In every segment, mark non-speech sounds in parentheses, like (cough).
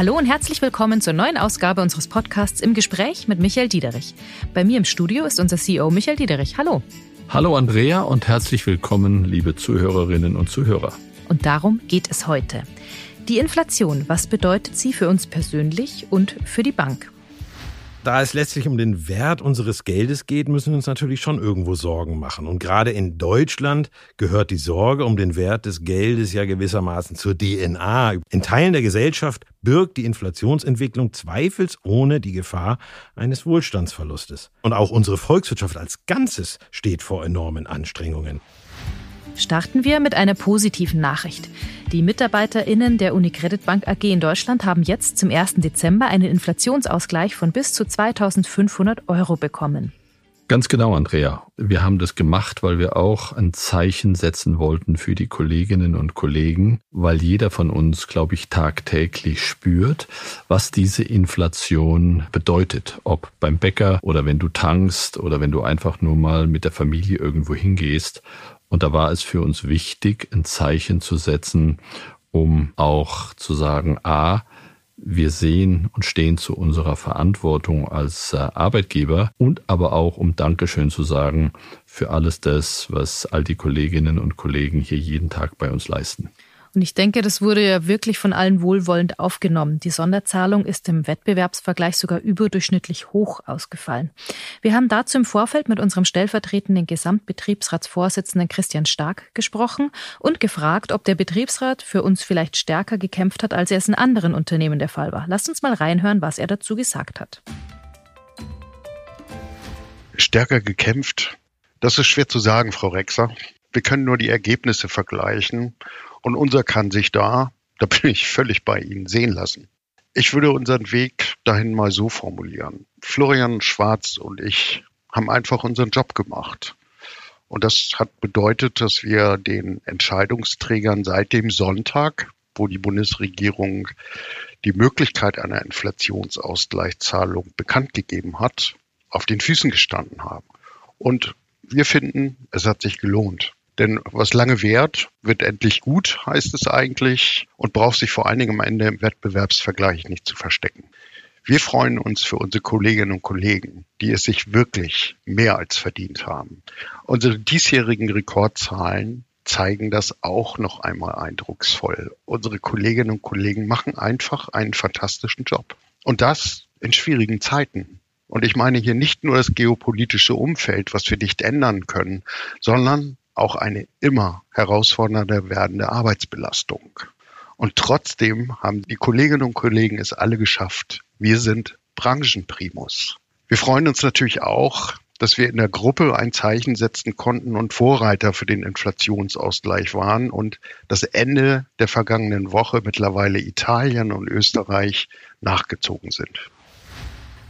Hallo und herzlich willkommen zur neuen Ausgabe unseres Podcasts im Gespräch mit Michael Diederich. Bei mir im Studio ist unser CEO Michael Diederich. Hallo. Hallo Andrea und herzlich willkommen, liebe Zuhörerinnen und Zuhörer. Und darum geht es heute. Die Inflation, was bedeutet sie für uns persönlich und für die Bank? Da es letztlich um den Wert unseres Geldes geht, müssen wir uns natürlich schon irgendwo Sorgen machen. Und gerade in Deutschland gehört die Sorge um den Wert des Geldes ja gewissermaßen zur DNA. In Teilen der Gesellschaft birgt die Inflationsentwicklung zweifelsohne die Gefahr eines Wohlstandsverlustes. Und auch unsere Volkswirtschaft als Ganzes steht vor enormen Anstrengungen. Starten wir mit einer positiven Nachricht. Die MitarbeiterInnen der Unicredit Bank AG in Deutschland haben jetzt zum 1. Dezember einen Inflationsausgleich von bis zu 2500 Euro bekommen. Ganz genau, Andrea. Wir haben das gemacht, weil wir auch ein Zeichen setzen wollten für die Kolleginnen und Kollegen, weil jeder von uns, glaube ich, tagtäglich spürt, was diese Inflation bedeutet. Ob beim Bäcker oder wenn du tankst oder wenn du einfach nur mal mit der Familie irgendwo hingehst. Und da war es für uns wichtig, ein Zeichen zu setzen, um auch zu sagen, a, wir sehen und stehen zu unserer Verantwortung als äh, Arbeitgeber und aber auch um Dankeschön zu sagen für alles das, was all die Kolleginnen und Kollegen hier jeden Tag bei uns leisten. Und ich denke, das wurde ja wirklich von allen wohlwollend aufgenommen. Die Sonderzahlung ist im Wettbewerbsvergleich sogar überdurchschnittlich hoch ausgefallen. Wir haben dazu im Vorfeld mit unserem stellvertretenden Gesamtbetriebsratsvorsitzenden Christian Stark gesprochen und gefragt, ob der Betriebsrat für uns vielleicht stärker gekämpft hat, als er es in anderen Unternehmen der Fall war. Lasst uns mal reinhören, was er dazu gesagt hat. Stärker gekämpft? Das ist schwer zu sagen, Frau Rexer. Wir können nur die Ergebnisse vergleichen und unser kann sich da, da bin ich völlig bei Ihnen, sehen lassen. Ich würde unseren Weg dahin mal so formulieren. Florian Schwarz und ich haben einfach unseren Job gemacht. Und das hat bedeutet, dass wir den Entscheidungsträgern seit dem Sonntag, wo die Bundesregierung die Möglichkeit einer Inflationsausgleichszahlung bekannt gegeben hat, auf den Füßen gestanden haben. Und wir finden, es hat sich gelohnt. Denn was lange währt, wird endlich gut, heißt es eigentlich, und braucht sich vor allen Dingen am Ende im Wettbewerbsvergleich nicht zu verstecken. Wir freuen uns für unsere Kolleginnen und Kollegen, die es sich wirklich mehr als verdient haben. Unsere diesjährigen Rekordzahlen zeigen das auch noch einmal eindrucksvoll. Unsere Kolleginnen und Kollegen machen einfach einen fantastischen Job. Und das in schwierigen Zeiten. Und ich meine hier nicht nur das geopolitische Umfeld, was wir nicht ändern können, sondern auch eine immer herausfordernder werdende Arbeitsbelastung. Und trotzdem haben die Kolleginnen und Kollegen es alle geschafft. Wir sind Branchenprimus. Wir freuen uns natürlich auch, dass wir in der Gruppe ein Zeichen setzen konnten und Vorreiter für den Inflationsausgleich waren und das Ende der vergangenen Woche mittlerweile Italien und Österreich nachgezogen sind.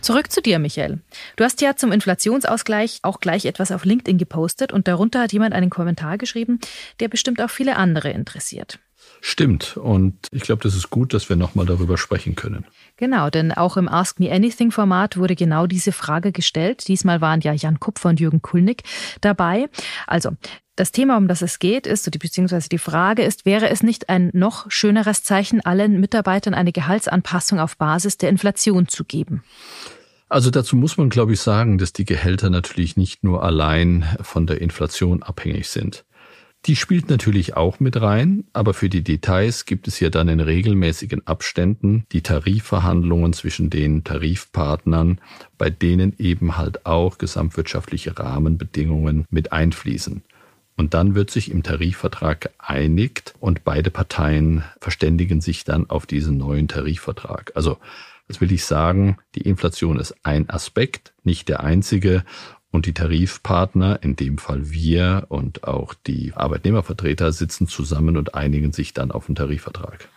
Zurück zu dir, Michael. Du hast ja zum Inflationsausgleich auch gleich etwas auf LinkedIn gepostet und darunter hat jemand einen Kommentar geschrieben, der bestimmt auch viele andere interessiert. Stimmt. Und ich glaube, das ist gut, dass wir nochmal darüber sprechen können. Genau, denn auch im Ask Me Anything Format wurde genau diese Frage gestellt. Diesmal waren ja Jan Kupfer und Jürgen Kulnig dabei. Also, das Thema, um das es geht, ist, beziehungsweise die Frage ist, wäre es nicht ein noch schöneres Zeichen, allen Mitarbeitern eine Gehaltsanpassung auf Basis der Inflation zu geben? Also dazu muss man, glaube ich, sagen, dass die Gehälter natürlich nicht nur allein von der Inflation abhängig sind. Die spielt natürlich auch mit rein, aber für die Details gibt es ja dann in regelmäßigen Abständen die Tarifverhandlungen zwischen den Tarifpartnern, bei denen eben halt auch gesamtwirtschaftliche Rahmenbedingungen mit einfließen. Und dann wird sich im Tarifvertrag geeinigt und beide Parteien verständigen sich dann auf diesen neuen Tarifvertrag. Also, das will ich sagen, die Inflation ist ein Aspekt, nicht der einzige. Und die Tarifpartner, in dem Fall wir und auch die Arbeitnehmervertreter, sitzen zusammen und einigen sich dann auf den Tarifvertrag.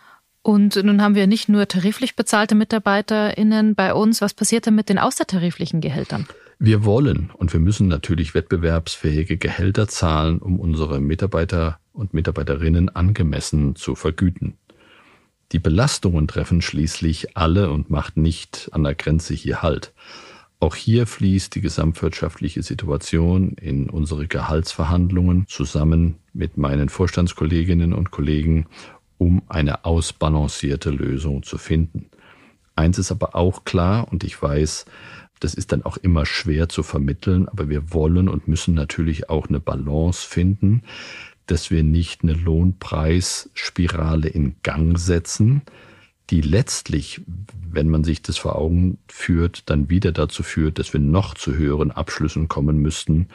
Und nun haben wir nicht nur tariflich bezahlte MitarbeiterInnen bei uns. Was passiert denn mit den außertariflichen Gehältern? Wir wollen und wir müssen natürlich wettbewerbsfähige Gehälter zahlen, um unsere Mitarbeiter und Mitarbeiterinnen angemessen zu vergüten. Die Belastungen treffen schließlich alle und macht nicht an der Grenze hier Halt. Auch hier fließt die gesamtwirtschaftliche Situation in unsere Gehaltsverhandlungen zusammen mit meinen Vorstandskolleginnen und Kollegen, um eine ausbalancierte Lösung zu finden. Eins ist aber auch klar und ich weiß, das ist dann auch immer schwer zu vermitteln, aber wir wollen und müssen natürlich auch eine Balance finden, dass wir nicht eine Lohnpreisspirale in Gang setzen, die letztlich, wenn man sich das vor Augen führt, dann wieder dazu führt, dass wir noch zu höheren Abschlüssen kommen müssten,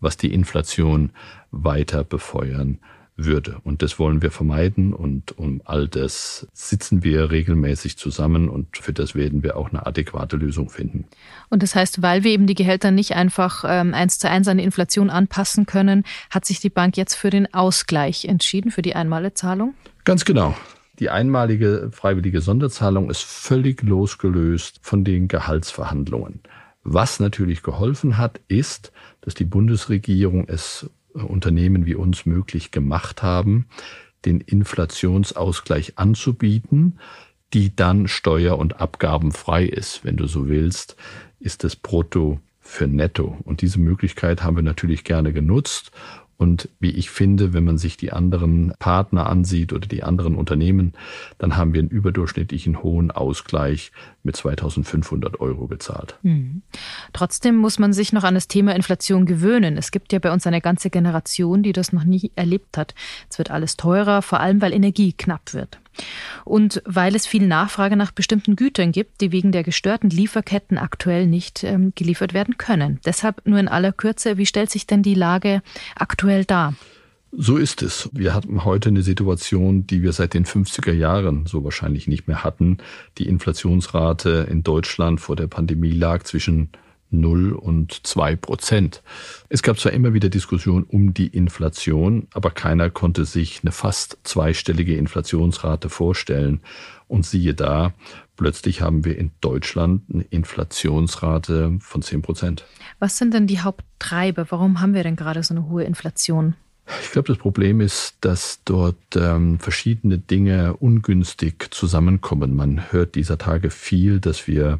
was die Inflation weiter befeuern würde. Und das wollen wir vermeiden und um all das sitzen wir regelmäßig zusammen und für das werden wir auch eine adäquate Lösung finden. Und das heißt, weil wir eben die Gehälter nicht einfach ähm, eins zu eins an die Inflation anpassen können, hat sich die Bank jetzt für den Ausgleich entschieden, für die Einmalzahlung? Ganz genau. Die einmalige freiwillige Sonderzahlung ist völlig losgelöst von den Gehaltsverhandlungen. Was natürlich geholfen hat, ist, dass die Bundesregierung es Unternehmen wie uns möglich gemacht haben, den Inflationsausgleich anzubieten, die dann steuer- und abgabenfrei ist. Wenn du so willst, ist das Brutto für Netto. Und diese Möglichkeit haben wir natürlich gerne genutzt und wie ich finde, wenn man sich die anderen Partner ansieht oder die anderen Unternehmen, dann haben wir einen überdurchschnittlichen hohen Ausgleich mit 2500 Euro gezahlt. Mhm. Trotzdem muss man sich noch an das Thema Inflation gewöhnen. Es gibt ja bei uns eine ganze Generation, die das noch nie erlebt hat. Es wird alles teurer, vor allem weil Energie knapp wird. Und weil es viel Nachfrage nach bestimmten Gütern gibt, die wegen der gestörten Lieferketten aktuell nicht ähm, geliefert werden können. Deshalb nur in aller Kürze, wie stellt sich denn die Lage aktuell dar? So ist es. Wir haben heute eine Situation, die wir seit den 50er Jahren so wahrscheinlich nicht mehr hatten. Die Inflationsrate in Deutschland vor der Pandemie lag zwischen 0 und 2 Prozent. Es gab zwar immer wieder Diskussionen um die Inflation, aber keiner konnte sich eine fast zweistellige Inflationsrate vorstellen. Und siehe da, plötzlich haben wir in Deutschland eine Inflationsrate von 10 Prozent. Was sind denn die Haupttreiber? Warum haben wir denn gerade so eine hohe Inflation? Ich glaube, das Problem ist, dass dort ähm, verschiedene Dinge ungünstig zusammenkommen. Man hört dieser Tage viel, dass wir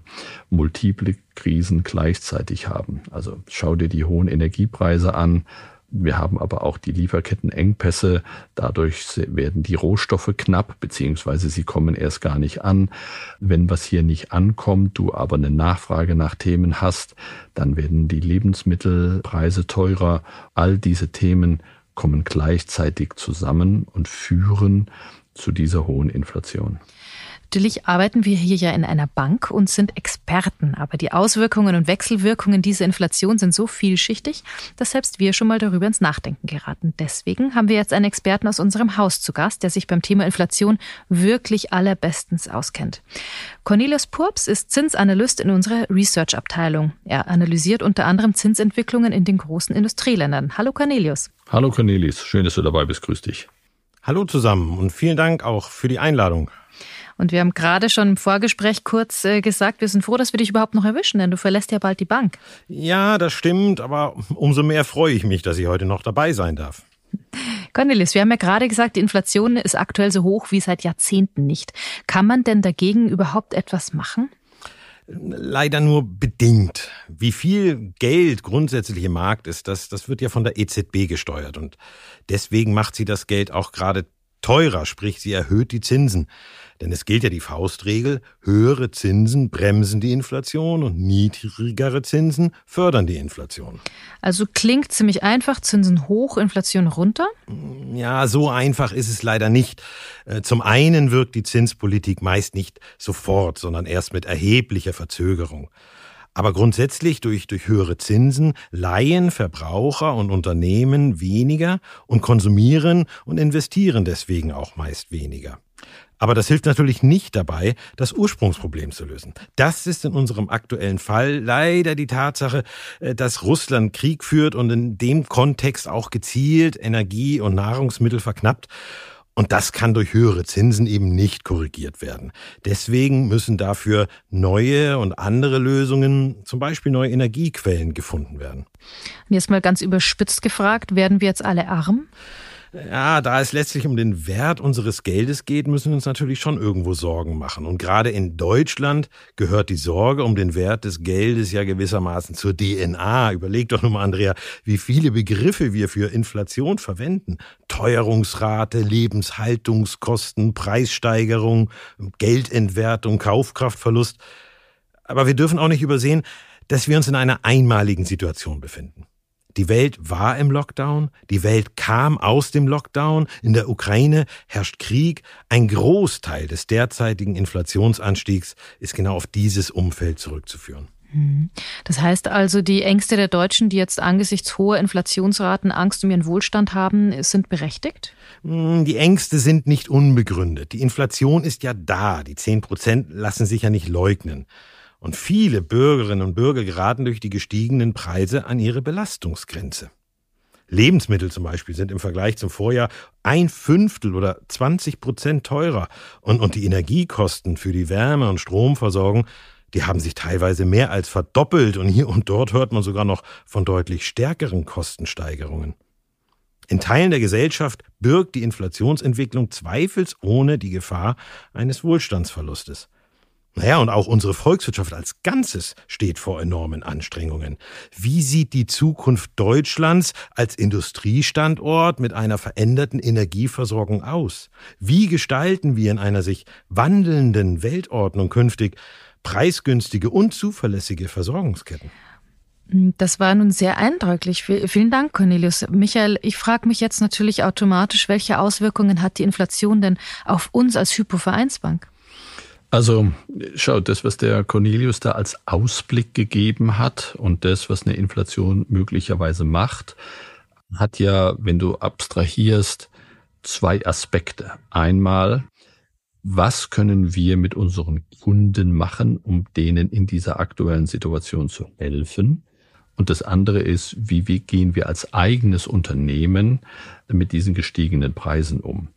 multiple Krisen gleichzeitig haben. Also schau dir die hohen Energiepreise an. Wir haben aber auch die Lieferkettenengpässe. Dadurch werden die Rohstoffe knapp, beziehungsweise sie kommen erst gar nicht an. Wenn was hier nicht ankommt, du aber eine Nachfrage nach Themen hast, dann werden die Lebensmittelpreise teurer. All diese Themen kommen gleichzeitig zusammen und führen zu dieser hohen Inflation. Natürlich arbeiten wir hier ja in einer Bank und sind Experten, aber die Auswirkungen und Wechselwirkungen dieser Inflation sind so vielschichtig, dass selbst wir schon mal darüber ins Nachdenken geraten. Deswegen haben wir jetzt einen Experten aus unserem Haus zu Gast, der sich beim Thema Inflation wirklich allerbestens auskennt. Cornelius Purps ist Zinsanalyst in unserer Research-Abteilung. Er analysiert unter anderem Zinsentwicklungen in den großen Industrieländern. Hallo Cornelius. Hallo Cornelis, schön, dass du dabei bist. Grüß dich. Hallo zusammen und vielen Dank auch für die Einladung. Und wir haben gerade schon im Vorgespräch kurz äh, gesagt, wir sind froh, dass wir dich überhaupt noch erwischen, denn du verlässt ja bald die Bank. Ja, das stimmt, aber umso mehr freue ich mich, dass ich heute noch dabei sein darf. Cornelis, wir haben ja gerade gesagt, die Inflation ist aktuell so hoch wie seit Jahrzehnten nicht. Kann man denn dagegen überhaupt etwas machen? Leider nur bedingt. Wie viel Geld grundsätzlich im Markt ist, das, das wird ja von der EZB gesteuert. Und deswegen macht sie das Geld auch gerade teurer, sprich sie erhöht die Zinsen. Denn es gilt ja die Faustregel, höhere Zinsen bremsen die Inflation und niedrigere Zinsen fördern die Inflation. Also klingt ziemlich einfach, Zinsen hoch, Inflation runter? Ja, so einfach ist es leider nicht. Äh, zum einen wirkt die Zinspolitik meist nicht sofort, sondern erst mit erheblicher Verzögerung. Aber grundsätzlich durch, durch höhere Zinsen leihen Verbraucher und Unternehmen weniger und konsumieren und investieren deswegen auch meist weniger. Aber das hilft natürlich nicht dabei, das Ursprungsproblem zu lösen. Das ist in unserem aktuellen Fall leider die Tatsache, äh, dass Russland Krieg führt und in dem Kontext auch gezielt Energie und Nahrungsmittel verknappt. Und das kann durch höhere Zinsen eben nicht korrigiert werden. Deswegen müssen dafür neue und andere Lösungen, zum Beispiel neue Energiequellen, gefunden werden. Und jetzt mal ganz überspitzt gefragt, werden wir jetzt alle arm? Ja, da es letztlich um den Wert unseres Geldes geht, müssen wir uns natürlich schon irgendwo Sorgen machen. Und gerade in Deutschland gehört die Sorge um den Wert des Geldes ja gewissermaßen zur DNA. Überleg doch nur mal, Andrea, wie viele Begriffe wir für Inflation verwenden. Teuerungsrate, Lebenshaltungskosten, Preissteigerung, Geldentwertung, Kaufkraftverlust. Aber wir dürfen auch nicht übersehen, dass wir uns in einer einmaligen Situation befinden. Die Welt war im Lockdown, die Welt kam aus dem Lockdown, in der Ukraine herrscht Krieg, ein Großteil des derzeitigen Inflationsanstiegs ist genau auf dieses Umfeld zurückzuführen. Mhm. Das heißt also, die Ängste der Deutschen, die jetzt angesichts hoher Inflationsraten Angst um ihren Wohlstand haben, sind berechtigt? Hm, die Ängste sind nicht unbegründet. Die Inflation ist ja da. Die 10 Prozent lassen sich ja nicht leugnen. Und viele Bürgerinnen und Bürger geraten durch die gestiegenen Preise an ihre Belastungsgrenze. Lebensmittel zum Beispiel sind im Vergleich zum Vorjahr ein Fünftel oder 20 Prozent teurer. Und, und die Energiekosten für die Wärme- und Stromversorgung, die haben sich teilweise mehr als verdoppelt. Und hier und dort hört man sogar noch von deutlich stärkeren Kostensteigerungen. In Teilen der Gesellschaft birgt die Inflationsentwicklung zweifelsohne die Gefahr eines Wohlstandsverlustes. Naja, und auch unsere Volkswirtschaft als Ganzes steht vor enormen Anstrengungen. Wie sieht die Zukunft Deutschlands als Industriestandort mit einer veränderten Energieversorgung aus? Wie gestalten wir in einer sich wandelnden Weltordnung künftig preisgünstige und zuverlässige Versorgungsketten? Das war nun sehr eindrücklich. Vielen Dank, Cornelius. Michael, ich frage mich jetzt natürlich automatisch, welche Auswirkungen hat die Inflation denn auf uns als Hypovereinsbank? Also schau, das, was der Cornelius da als Ausblick gegeben hat und das, was eine Inflation möglicherweise macht, hat ja, wenn du abstrahierst, zwei Aspekte. Einmal, was können wir mit unseren Kunden machen, um denen in dieser aktuellen Situation zu helfen? Und das andere ist, wie, wie gehen wir als eigenes Unternehmen mit diesen gestiegenen Preisen um?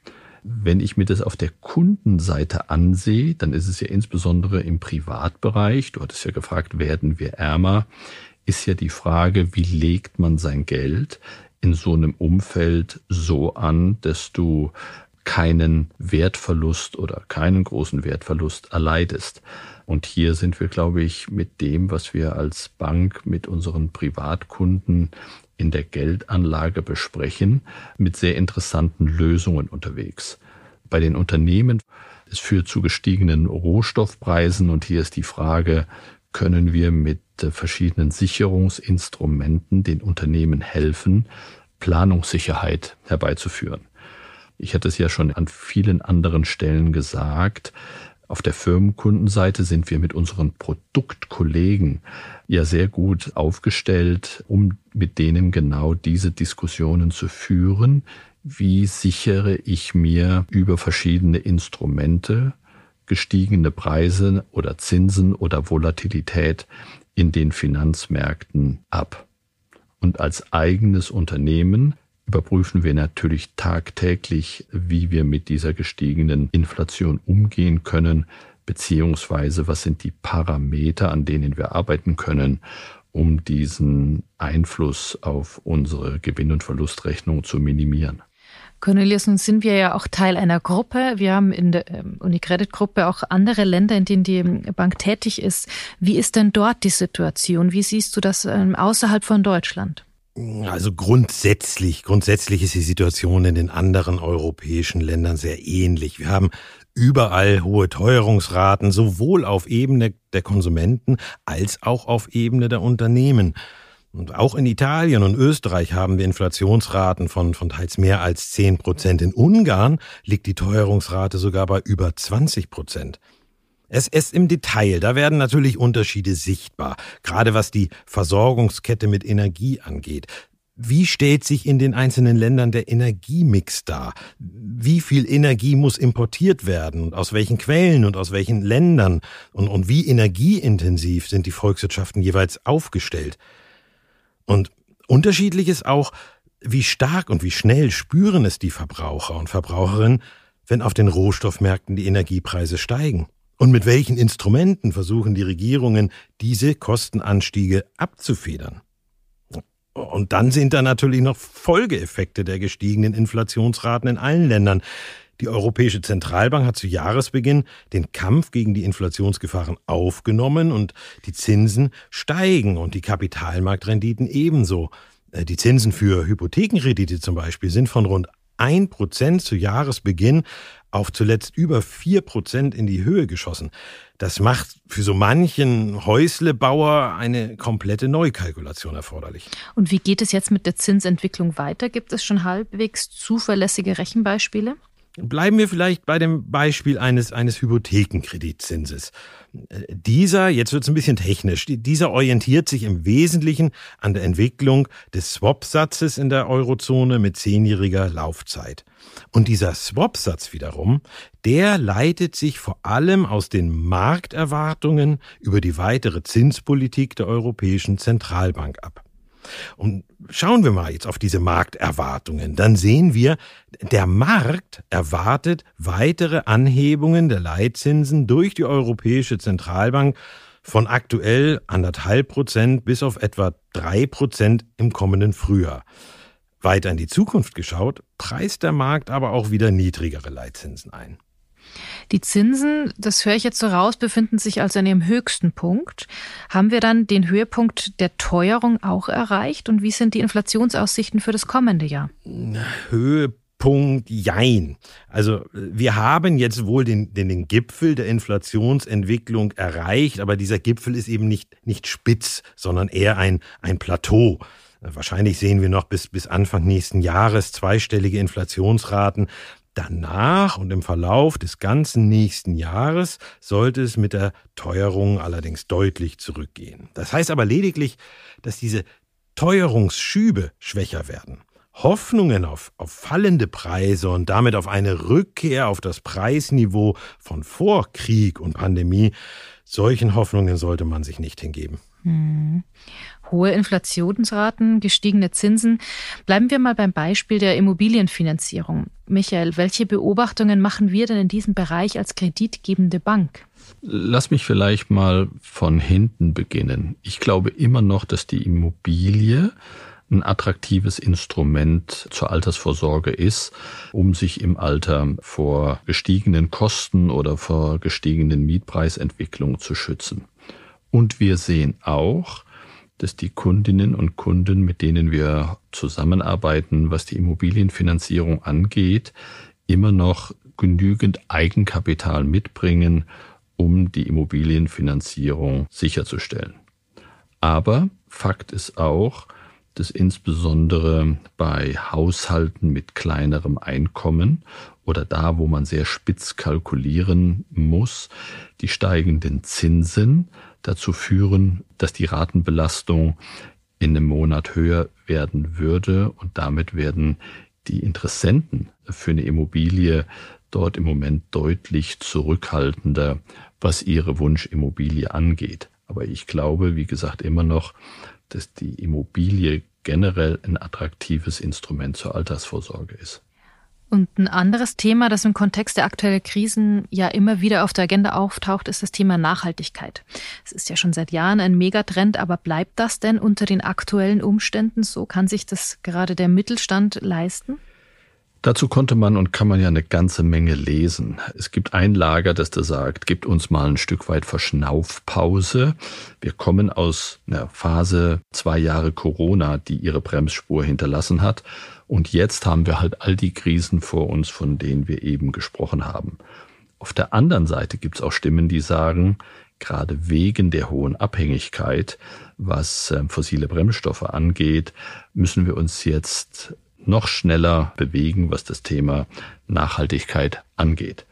Wenn ich mir das auf der Kundenseite ansehe, dann ist es ja insbesondere im Privatbereich, du hattest ja gefragt, werden wir ärmer, ist ja die Frage, wie legt man sein Geld in so einem Umfeld so an, dass du keinen Wertverlust oder keinen großen Wertverlust erleidest. Und hier sind wir, glaube ich, mit dem, was wir als Bank mit unseren Privatkunden in der Geldanlage besprechen, mit sehr interessanten Lösungen unterwegs. Bei den Unternehmen, es führt zu gestiegenen Rohstoffpreisen und hier ist die Frage, können wir mit verschiedenen Sicherungsinstrumenten den Unternehmen helfen, Planungssicherheit herbeizuführen. Ich hatte es ja schon an vielen anderen Stellen gesagt, auf der Firmenkundenseite sind wir mit unseren Produktkollegen ja sehr gut aufgestellt, um mit denen genau diese Diskussionen zu führen. Wie sichere ich mir über verschiedene Instrumente gestiegene Preise oder Zinsen oder Volatilität in den Finanzmärkten ab? Und als eigenes Unternehmen überprüfen wir natürlich tagtäglich, wie wir mit dieser gestiegenen Inflation umgehen können, beziehungsweise was sind die Parameter, an denen wir arbeiten können, um diesen Einfluss auf unsere Gewinn- und Verlustrechnung zu minimieren. Cornelius, nun sind wir ja auch Teil einer Gruppe. Wir haben in der ähm, Unicredit-Gruppe auch andere Länder, in denen die Bank tätig ist. Wie ist denn dort die Situation? Wie siehst du das ähm, außerhalb von Deutschland? Also grundsätzlich, grundsätzlich ist die Situation in den anderen europäischen Ländern sehr ähnlich. Wir haben überall hohe Teuerungsraten, sowohl auf Ebene der Konsumenten als auch auf Ebene der Unternehmen. Und auch in Italien und Österreich haben wir Inflationsraten von, von teils mehr als 10 Prozent. In Ungarn liegt die Teuerungsrate sogar bei über 20 Prozent. Es ist im Detail, da werden natürlich Unterschiede sichtbar, gerade was die Versorgungskette mit Energie angeht. Wie stellt sich in den einzelnen Ländern der Energiemix dar? Wie viel Energie muss importiert werden und aus welchen Quellen und aus welchen Ländern? Und, und wie energieintensiv sind die Volkswirtschaften jeweils aufgestellt? Und unterschiedlich ist auch, wie stark und wie schnell spüren es die Verbraucher und Verbraucherinnen, wenn auf den Rohstoffmärkten die Energiepreise steigen. Und mit welchen Instrumenten versuchen die Regierungen, diese Kostenanstiege abzufedern? Und dann sind da natürlich noch Folgeeffekte der gestiegenen Inflationsraten in allen Ländern. Die Europäische Zentralbank hat zu Jahresbeginn den Kampf gegen die Inflationsgefahren aufgenommen und die Zinsen steigen und die Kapitalmarktrenditen ebenso. Äh, die Zinsen für Hypothekenkredite zum Beispiel sind von rund 1% zu Jahresbeginn auf zuletzt über 4% in die Höhe geschossen. Das macht für so manchen Häuslebauer eine komplette Neukalkulation erforderlich. Und wie geht es jetzt mit der Zinsentwicklung weiter? Gibt es schon halbwegs zuverlässige Rechenbeispiele? Bleiben wir vielleicht bei dem Beispiel eines, eines Hypothekenkreditzinses. Dieser, jetzt wird es ein bisschen technisch, dieser orientiert sich im Wesentlichen an der Entwicklung des Swap-Satzes in der Eurozone mit zehnjähriger Laufzeit. Und dieser Swap-Satz wiederum, der leitet sich vor allem aus den Markterwartungen über die weitere Zinspolitik der Europäischen Zentralbank ab. Und schauen wir mal jetzt auf diese Markterwartungen. Dann sehen wir, der Markt erwartet weitere Anhebungen der Leitzinsen durch die Europäische Zentralbank von aktuell anderthalb Prozent bis auf etwa drei Prozent im kommenden Frühjahr. Weiter in die Zukunft geschaut, preist der Markt aber auch wieder niedrigere Leitzinsen ein. Die Zinsen, das höre ich jetzt so raus, befinden sich also an ihrem höchsten Punkt. Haben wir dann den Höhepunkt der Teuerung auch erreicht? Und wie sind die Inflationsaussichten für das kommende Jahr? Höhepunkt Jein. Also wir haben jetzt wohl den, den, den Gipfel der Inflationsentwicklung erreicht, aber dieser Gipfel ist eben nicht, nicht spitz, sondern eher ein, ein Plateau. Wahrscheinlich sehen wir noch bis, bis Anfang nächsten Jahres zweistellige Inflationsraten. Danach und im Verlauf des ganzen nächsten Jahres sollte es mit der Teuerung allerdings deutlich zurückgehen. Das heißt aber lediglich, dass diese Teuerungsschübe schwächer werden. Hoffnungen auf, auf fallende Preise und damit auf eine Rückkehr auf das Preisniveau von vor Krieg und Pandemie, solchen Hoffnungen sollte man sich nicht hingeben. Hm. Hohe Inflationsraten, gestiegene Zinsen. Bleiben wir mal beim Beispiel der Immobilienfinanzierung. Michael, welche Beobachtungen machen wir denn in diesem Bereich als kreditgebende Bank? Lass mich vielleicht mal von hinten beginnen. Ich glaube immer noch, dass die Immobilie ein attraktives Instrument zur Altersvorsorge ist, um sich im Alter vor gestiegenen Kosten oder vor gestiegenen Mietpreisentwicklungen zu schützen. Und wir sehen auch, dass die Kundinnen und Kunden, mit denen wir zusammenarbeiten, was die Immobilienfinanzierung angeht, immer noch genügend Eigenkapital mitbringen, um die Immobilienfinanzierung sicherzustellen. Aber Fakt ist auch, dass insbesondere bei Haushalten mit kleinerem Einkommen oder da, wo man sehr spitz kalkulieren muss, die steigenden Zinsen dazu führen, dass die Ratenbelastung in einem Monat höher werden würde und damit werden die Interessenten für eine Immobilie dort im Moment deutlich zurückhaltender, was ihre Wunschimmobilie angeht. Aber ich glaube, wie gesagt, immer noch, dass die Immobilie generell ein attraktives Instrument zur Altersvorsorge ist. Und ein anderes Thema, das im Kontext der aktuellen Krisen ja immer wieder auf der Agenda auftaucht, ist das Thema Nachhaltigkeit. Es ist ja schon seit Jahren ein Megatrend, aber bleibt das denn unter den aktuellen Umständen so? Kann sich das gerade der Mittelstand leisten? Dazu konnte man und kann man ja eine ganze Menge lesen. Es gibt ein Lager, das da sagt, gibt uns mal ein Stück weit Verschnaufpause. Wir kommen aus einer Phase zwei Jahre Corona, die ihre Bremsspur hinterlassen hat. Und jetzt haben wir halt all die Krisen vor uns, von denen wir eben gesprochen haben. Auf der anderen Seite gibt es auch Stimmen, die sagen, gerade wegen der hohen Abhängigkeit, was ähm, fossile Bremsstoffe angeht, müssen wir uns jetzt noch schneller bewegen, was das Thema Nachhaltigkeit angeht.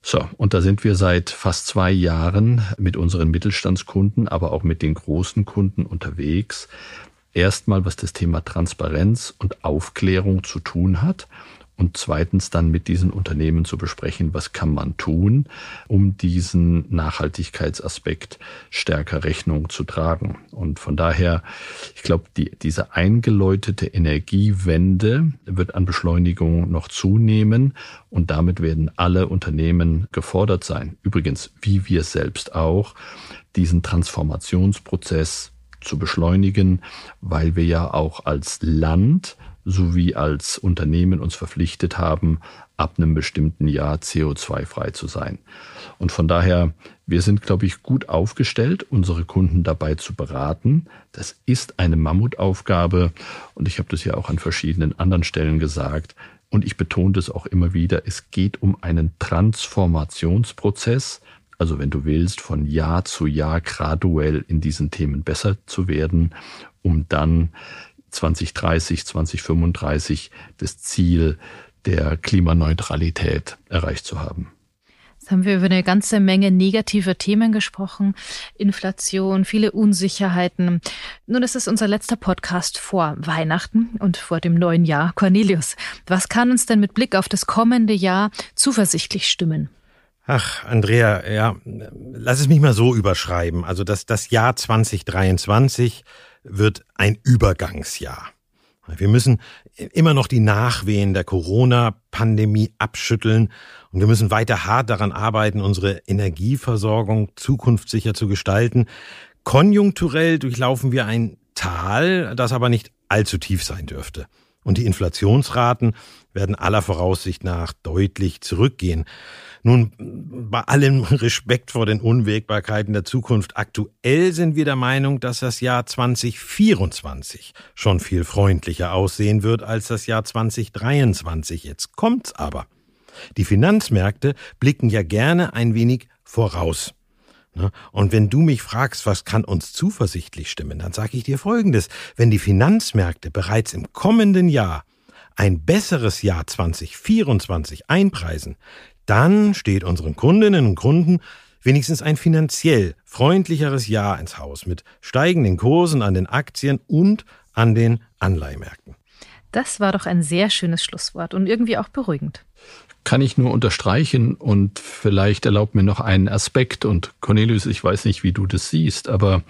So, und da sind wir seit fast zwei Jahren mit unseren Mittelstandskunden, aber auch mit den großen Kunden unterwegs. Erstmal, was das Thema Transparenz und Aufklärung zu tun hat und zweitens dann mit diesen Unternehmen zu besprechen, was kann man tun, um diesen Nachhaltigkeitsaspekt stärker Rechnung zu tragen. Und von daher, ich glaube, die, diese eingeläutete Energiewende wird an Beschleunigung noch zunehmen und damit werden alle Unternehmen gefordert sein. Übrigens, wie wir selbst auch, diesen Transformationsprozess zu beschleunigen, weil wir ja auch als Land sowie als Unternehmen uns verpflichtet haben, ab einem bestimmten Jahr CO2-frei zu sein. Und von daher, wir sind, glaube ich, gut aufgestellt, unsere Kunden dabei zu beraten. Das ist eine Mammutaufgabe und ich habe das ja auch an verschiedenen anderen Stellen gesagt. Und ich betone das auch immer wieder, es geht um einen Transformationsprozess. Also wenn du willst, von Jahr zu Jahr graduell in diesen Themen besser zu werden, um dann 2030, 2035 das Ziel der Klimaneutralität erreicht zu haben. Jetzt haben wir über eine ganze Menge negativer Themen gesprochen. Inflation, viele Unsicherheiten. Nun ist es unser letzter Podcast vor Weihnachten und vor dem neuen Jahr. Cornelius, was kann uns denn mit Blick auf das kommende Jahr zuversichtlich stimmen? Ach, Andrea, ja, lass es mich mal so überschreiben. Also das, das Jahr 2023 wird ein Übergangsjahr. Wir müssen immer noch die Nachwehen der Corona-Pandemie abschütteln und wir müssen weiter hart daran arbeiten, unsere Energieversorgung zukunftssicher zu gestalten. Konjunkturell durchlaufen wir ein Tal, das aber nicht allzu tief sein dürfte. Und die Inflationsraten werden aller Voraussicht nach deutlich zurückgehen. Nun, bei allem (laughs) Respekt vor den Unwägbarkeiten der Zukunft, aktuell sind wir der Meinung, dass das Jahr 2024 schon viel freundlicher aussehen wird als das Jahr 2023. Jetzt kommt's aber. Die Finanzmärkte blicken ja gerne ein wenig voraus. Ne? Und wenn du mich fragst, was kann uns zuversichtlich stimmen, dann sage ich dir Folgendes. Wenn die Finanzmärkte bereits im kommenden Jahr ein besseres Jahr 2024 einpreisen, dann steht unseren Kundinnen und Kunden wenigstens ein finanziell freundlicheres Jahr ins Haus mit steigenden Kursen an den Aktien und an den Anleihmärkten. Das war doch ein sehr schönes Schlusswort und irgendwie auch beruhigend. Kann ich nur unterstreichen und vielleicht erlaubt mir noch einen Aspekt und Cornelius, ich weiß nicht, wie du das siehst, aber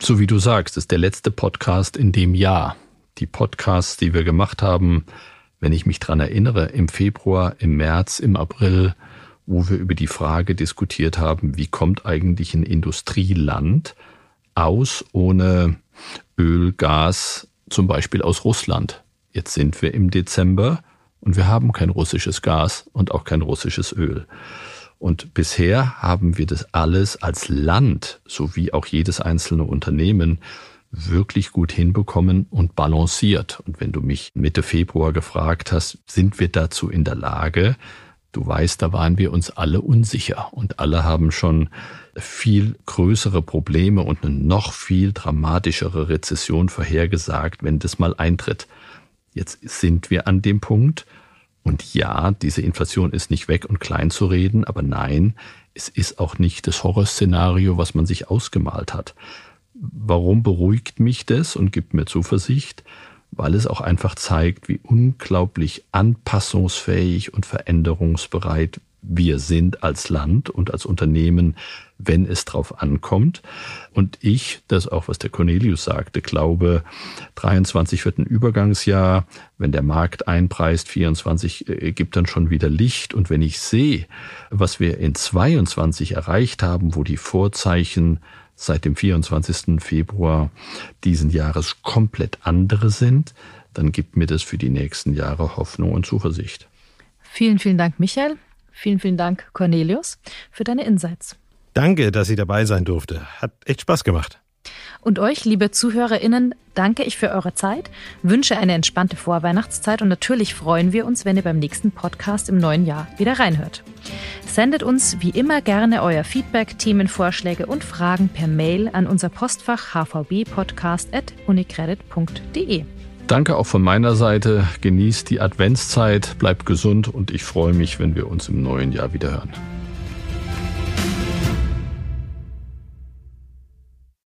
so wie du sagst, ist der letzte Podcast in dem Jahr. Die Podcasts, die wir gemacht haben, wenn ich mich dran erinnere, im Februar, im März, im April, wo wir über die Frage diskutiert haben, wie kommt eigentlich ein Industrieland aus ohne Öl, Gas, zum Beispiel aus Russland. Jetzt sind wir im Dezember und wir haben kein russisches Gas und auch kein russisches Öl. Und bisher haben wir das alles als Land sowie auch jedes einzelne Unternehmen wirklich gut hinbekommen und balanciert. Und wenn du mich Mitte Februar gefragt hast, sind wir dazu in der Lage, du weißt, da waren wir uns alle unsicher und alle haben schon viel größere Probleme und eine noch viel dramatischere Rezession vorhergesagt, wenn das mal eintritt. Jetzt sind wir an dem Punkt und ja, diese Inflation ist nicht weg und klein zu reden, aber nein, es ist auch nicht das Horrorszenario, was man sich ausgemalt hat. Warum beruhigt mich das und gibt mir Zuversicht? Weil es auch einfach zeigt, wie unglaublich anpassungsfähig und veränderungsbereit wir sind als Land und als Unternehmen, wenn es drauf ankommt. Und ich, das auch was der Cornelius sagte, glaube, 23 wird ein Übergangsjahr. Wenn der Markt einpreist, 24 äh, gibt dann schon wieder Licht. Und wenn ich sehe, was wir in 22 erreicht haben, wo die Vorzeichen seit dem 24. Februar diesen Jahres komplett andere sind, dann gibt mir das für die nächsten Jahre Hoffnung und Zuversicht. Vielen, vielen Dank, Michael. Vielen, vielen Dank, Cornelius, für deine Insights. Danke, dass ich dabei sein durfte. Hat echt Spaß gemacht. Und euch, liebe ZuhörerInnen, danke ich für eure Zeit, wünsche eine entspannte Vorweihnachtszeit und natürlich freuen wir uns, wenn ihr beim nächsten Podcast im neuen Jahr wieder reinhört. Sendet uns wie immer gerne euer Feedback, Themenvorschläge und Fragen per Mail an unser Postfach hvbpodcast.unicredit.de. Danke auch von meiner Seite. Genießt die Adventszeit, bleibt gesund und ich freue mich, wenn wir uns im neuen Jahr wieder hören.